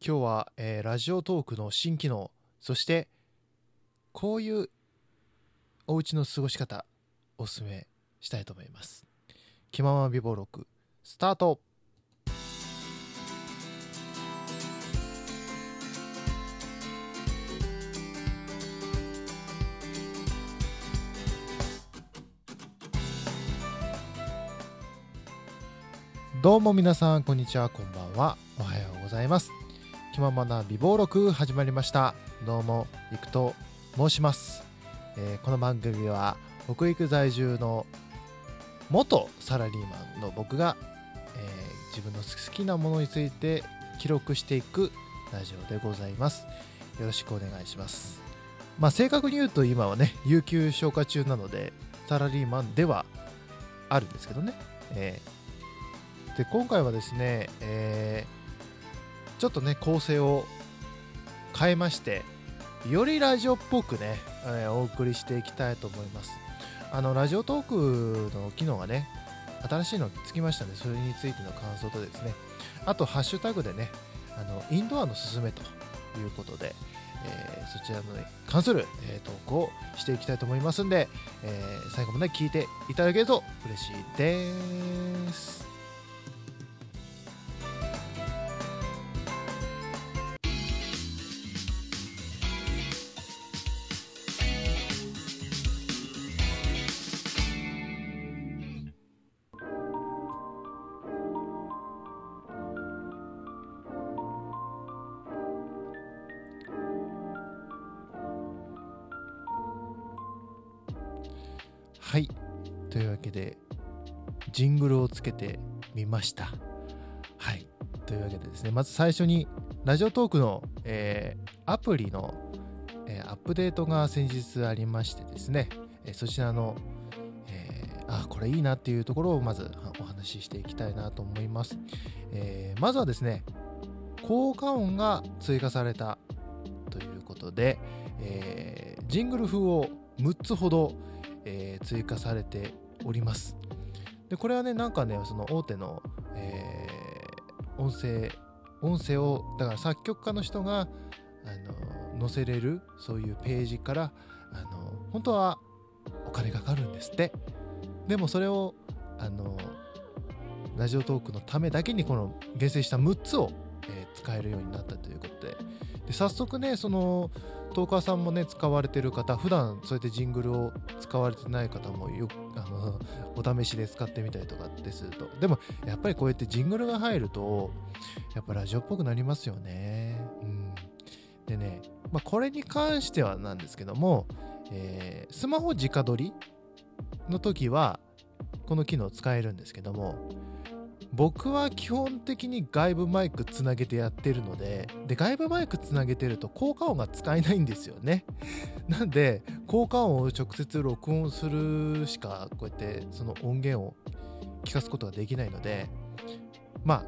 今日は、えーラジオトークの新機能そしてこういうお家の過ごし方おすすめしたいと思います。気まま美貌録スタート。どうも皆さんこんにちはこんばんは。おはようございます。気ままな美貌録始まりました。どうもいくと申します、えーこの番組は北陸在住の元サラリーマンの僕が、えー自分の好きなものについて記録していくラジオでございます。よろしくお願いします。まあ正確に言うと今はね有給消化中なのでサラリーマンではあるんですけどね、えーで今回はですね、えーちょっとね構成を変えましてよりラジオっぽくね、えーお送りしていきたいと思います。あのラジオトークの機能がね新しいのつきましたのでそれについての感想とですねあとハッシュタグでねあのインドアのすすめということで、えーそちらの、ね、関する、えー投稿をしていきたいと思いますんで、えー最後まで聞いていただけると嬉しいです。はい。というわけでジングルをつけてみました。はい。というわけでですねまず最初にラジオトークの、えーアプリの、えーアップデートが先日ありましてですね、えーそちらの、えあこれいいなっていうところをまずお話ししていきたいなと思います、えまずはですね効果音が追加されたということで、えジングル風を6つほど、えー追加されております。でこれはねなんかねその大手の、えー音声音声をだから作曲家の人があの載せれるそういうページからあの本当はお金かかるんですって。でもそれをあのラジオトークのためだけにこの厳選した6つを、えー使えるようになったということで。で早速ねそのトーカーさんもね使われてる方普段そうやってジングルを使われてない方もよあのお試しで使ってみたりとかってすると。でもやっぱりこうやってジングルが入るとやっぱラジオっぽくなりますよね。うん。でね、まあ、これに関してはなんですけども、えースマホ直撮りの時はこの機能使えるんですけども僕は基本的に外部マイクつなげてやってるのでで外部マイクつなげてると効果音が使えないんですよね。なんで効果音を直接録音するしかこうやってその音源を聞かすことができないのでまあ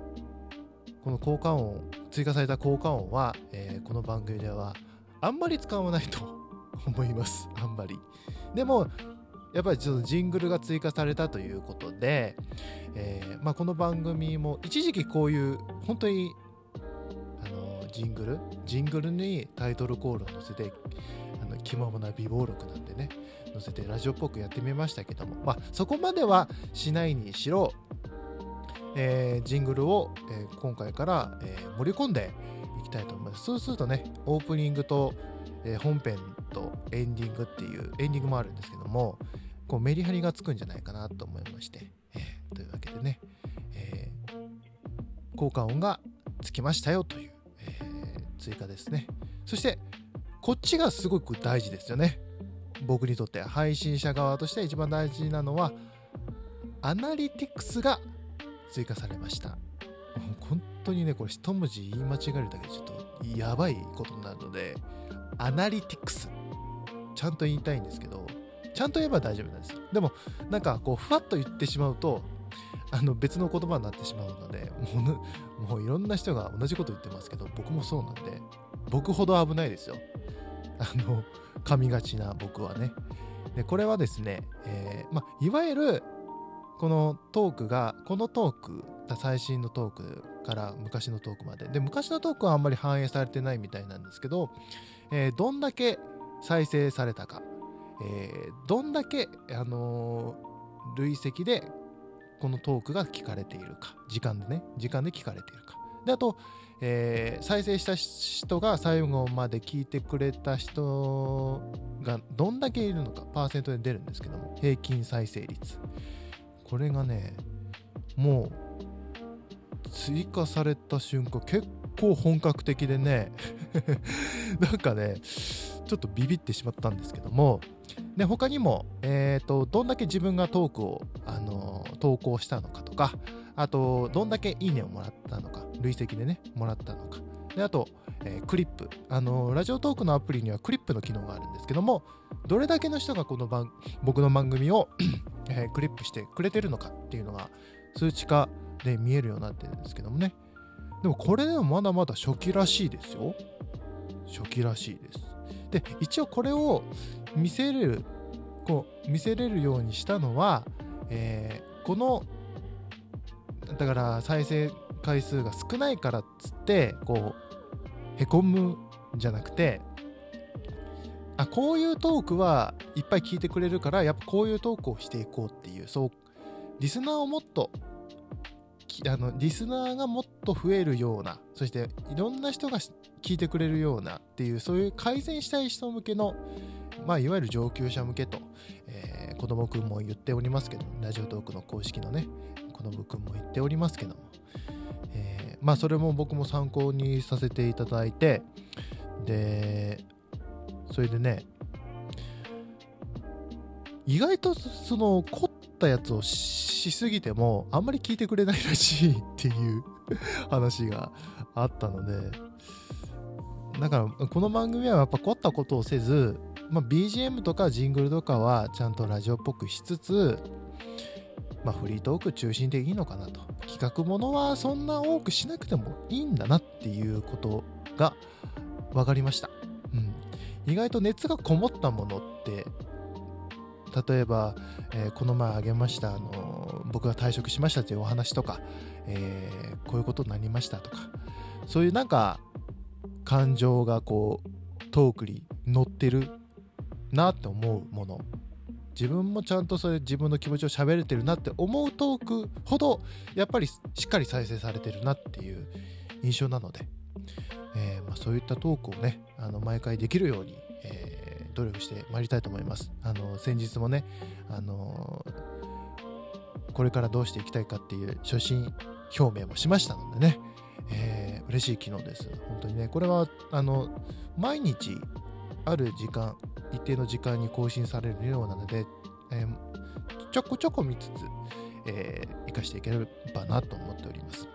この効果音追加された効果音は、えーこの番組ではあんまり使わないと思います。あんまり。でもやっぱりちょっとジングルが追加されたということで、えーまあ、この番組も一時期こういう本当にあのジングルジングルにタイトルコールを載せてあの気ままな美貌録なんてね載せてラジオっぽくやってみましたけども、まあ、そこまではしないにしろ、えージングルを、えー今回から、えー盛り込んでいきたいと思います。そうするとねオープニングと、えー本編とエンディングっていうエンディングもあるんですけどもこうメリハリがつくんじゃないかなと思いまして、えーというわけでね、えー効果音がつきましたよという、え追加ですね。そしてこっちがすごく大事ですよね。僕にとって配信者側として一番大事なのはアナリティクスが追加されました。もう本当にねこれ一文字言い間違えるだけでちょっとやばいことになるのでアナリティクス。ちゃんと言いたいんですけどちゃんと言えば大丈夫なんです。よでもなんかこうふわっと言ってしまうとあの別の言葉になってしまうのでもうもういろんな人が同じこと言ってますけど僕もそうなんで僕ほど危ないですよ。あの噛みがちな僕はね。でこれはですね、えーま、いわゆるこのトークがこのトーク最新のトークから昔のトークまで。で昔のトークはあんまり反映されてないみたいなんですけど、えー、どんだけ再生されたか、えー、どんだけ、あのー、累積でこのトークが聞かれているか。時間でね。時間で聞かれているか。であと、えー、再生した人が最後まで聞いてくれた人がどんだけいるのか。パーセントで出るんですけども。平均再生率。これがねもう追加された瞬間結構本格的でね なんかねちょっとビビってしまったんですけどもで他にも、えーと、どんだけ自分がトークを、あの投稿したのかとかあとどんだけいいねをもらったのか累積でねもらったのか。であと、えー、クリップ。あのラジオトークのアプリにはクリップの機能があるんですけどもどれだけの人がこの番僕の番組を えー、クリップしてくれてるのかっていうのが数値化で見えるようになってるんですけどもね。でもこれでもまだまだ初期らしいですよ。初期らしいです。で一応これを見せるこう見せれるようにしたのは、えー、このだから再生回数が少ないからっつってこうへこむんじゃなくてあこういうトークはいっぱい聞いてくれるからやっぱこういうトークをしていこうっていうそうリスナーをもっとあのリスナーがもっと増えるようなそしていろんな人が聞いてくれるようなっていうそういう改善したい人向けの、まあ、いわゆる上級者向けと、えー、子供くんも言っておりますけどラジオトークの公式のね子供くんも言っておりますけども、えー、まあそれも僕も参考にさせていただいてでそれでね意外とその凝ったやつをしすぎてもあんまり聞いてくれないらしいっていう 話があったのでだからこの番組はやっぱ凝ったことをせず、まあ、BGM とかジングルとかはちゃんとラジオっぽくしつつ、まあ、フリートーク中心でいいのかなと。企画ものはそんな多くしなくてもいいんだなっていうことが分かりました、うん、意外と熱がこもったものって例えば、えー、この前あげました、あの僕が退職しましたというお話とか、えー、こういうことになりましたとかそういうなんか感情がこうトークに乗ってるなって思うもの。自分もちゃんとそれ自分の気持ちを喋れてるなって思うトークほどやっぱりしっかり再生されてるなっていう印象なので、えー、まあ、そういったトークをねあの毎回できるように、努力してまいりたいと思います。あの先日もねあのこれからどうしていきたいかっていう初心表明もしましたのでね、えー、嬉しい機能です。本当にね。これはあの毎日ある時間一定の時間に更新されるようなので、えー、ちょこちょこ見つつ、えー、生かしていければなと思っております。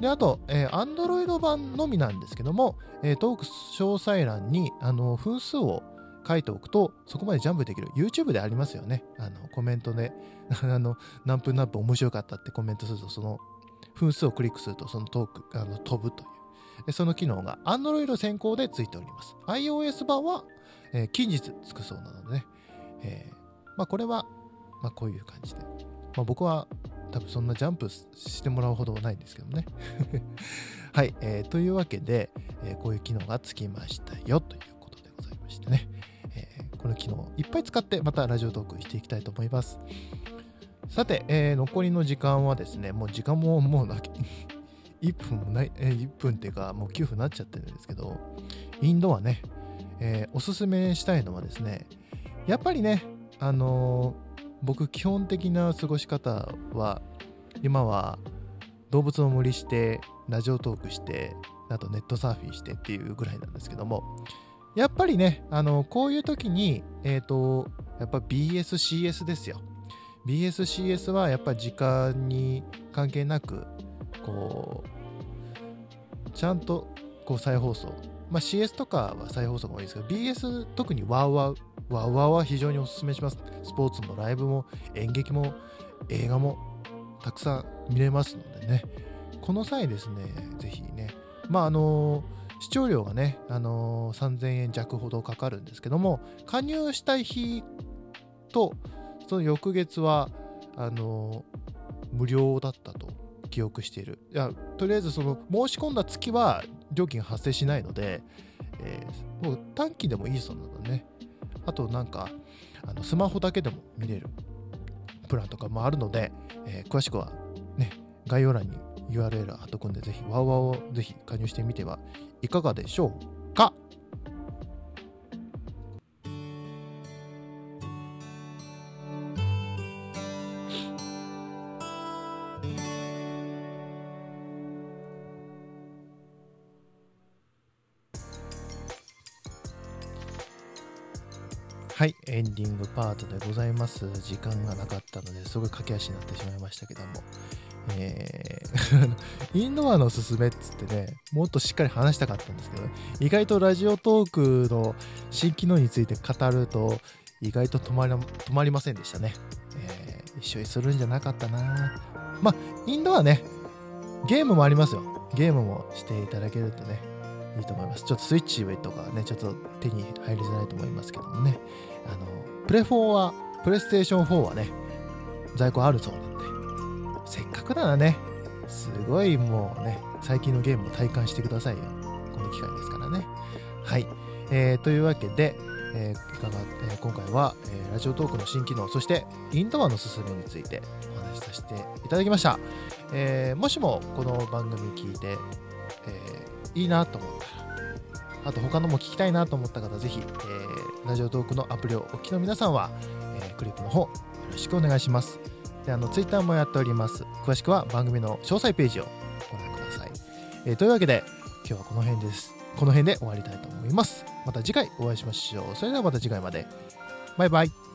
であと、えー、Android 版のみなんですけども、えー、トーク詳細欄にあの分数を書いておくと、そこまでジャンプできる。YouTube でありますよね。あの、コメントで、あの、何分何分面白かったってコメントすると、その分数をクリックすると、そのトーク、あの飛ぶという。その機能が Android 先行でついております。iOS 版は、えー、近日つくそうなのでね。えー、まあ、これは、まあ、こういう感じで。まあ、僕は多分そんなジャンプしてもらうほどはないんですけどね。はい、えー、というわけで、えー、こういう機能がつきましたよということでございましてね、この機能いっぱい使ってまたラジオトークしていきたいと思います。さて、えー、残りの時間はですね、もう時間ももうな1 分もない、えー、1分っていうかもう9分になっちゃってるんですけど、インドはね、えー、おすすめしたいのはですね、やっぱりね、あの僕基本的な過ごし方は今は動物の森してラジオトークしてあとネットサーフィンしてっていうぐらいなんですけどもやっぱりねあのこういう時にえっ、ー、とやっぱ BSCS ですよ。BSCS はやっぱ時間に関係なくこうちゃんとこう再放送。まあ CS とかは再放送が多いですけど BS 特にワウワウ。ワウワウは非常にお勧めします。スポーツもライブも演劇も映画もたくさん見れますのでね、この際ですね、ぜひね、まああの視聴料がね、あの3000円弱ほどかかるんですけども、加入したい日と、その翌月は、あの無料だったと記憶している。いやとりあえずその申し込んだ月は料金発生しないので、えー、もう短期でもいいそうなのね。あとなんかあのスマホだけでも見れるプランとかもあるので、えー、詳しくはね概要欄に URL 貼っとくんでぜひワウワウをぜひ加入してみてはいかがでしょうかはい、エンディングパートでございます。時間がなかったのですごい駆け足になってしまいましたけども、えー インドアのすすめっつってね、もっとしっかり話したかったんですけど、意外とラジオトークの新機能について語ると、意外と止まり止まりませんでしたね、えー、一緒にするんじゃなかったなまあ、インドアね、ゲームもありますよ。ゲームもしていただけるとね、いいと思います。ちょっとスイッチとかね、ちょっと手に入りづらいと思いますけどもね。あの、プレ4は、プレイステーション4はね、在庫あるそうなんで、なね、すごいもうね、最近のゲームを体感してくださいよ。この機会ですからね。はい。えー、というわけで、えー、いかが、えー、今回は、えー、ラジオトークの新機能、そしてインドアのすすめについてお話しさせていただきました。え、もしもこの番組聞いて、えー、いいなと思ったら、あと他のも聞きたいなと思った方、ぜひ、え、ラジオトークのアプリをお聞きの皆さんは、えー、クリップの方、よろしくお願いします。であのツイッターもやっております。詳しくは番組の詳細ページをご覧ください、えー、というわけで今日はこの辺です。この辺で終わりたいと思います。また次回お会いしましょう。それではまた次回まで。バイバイ。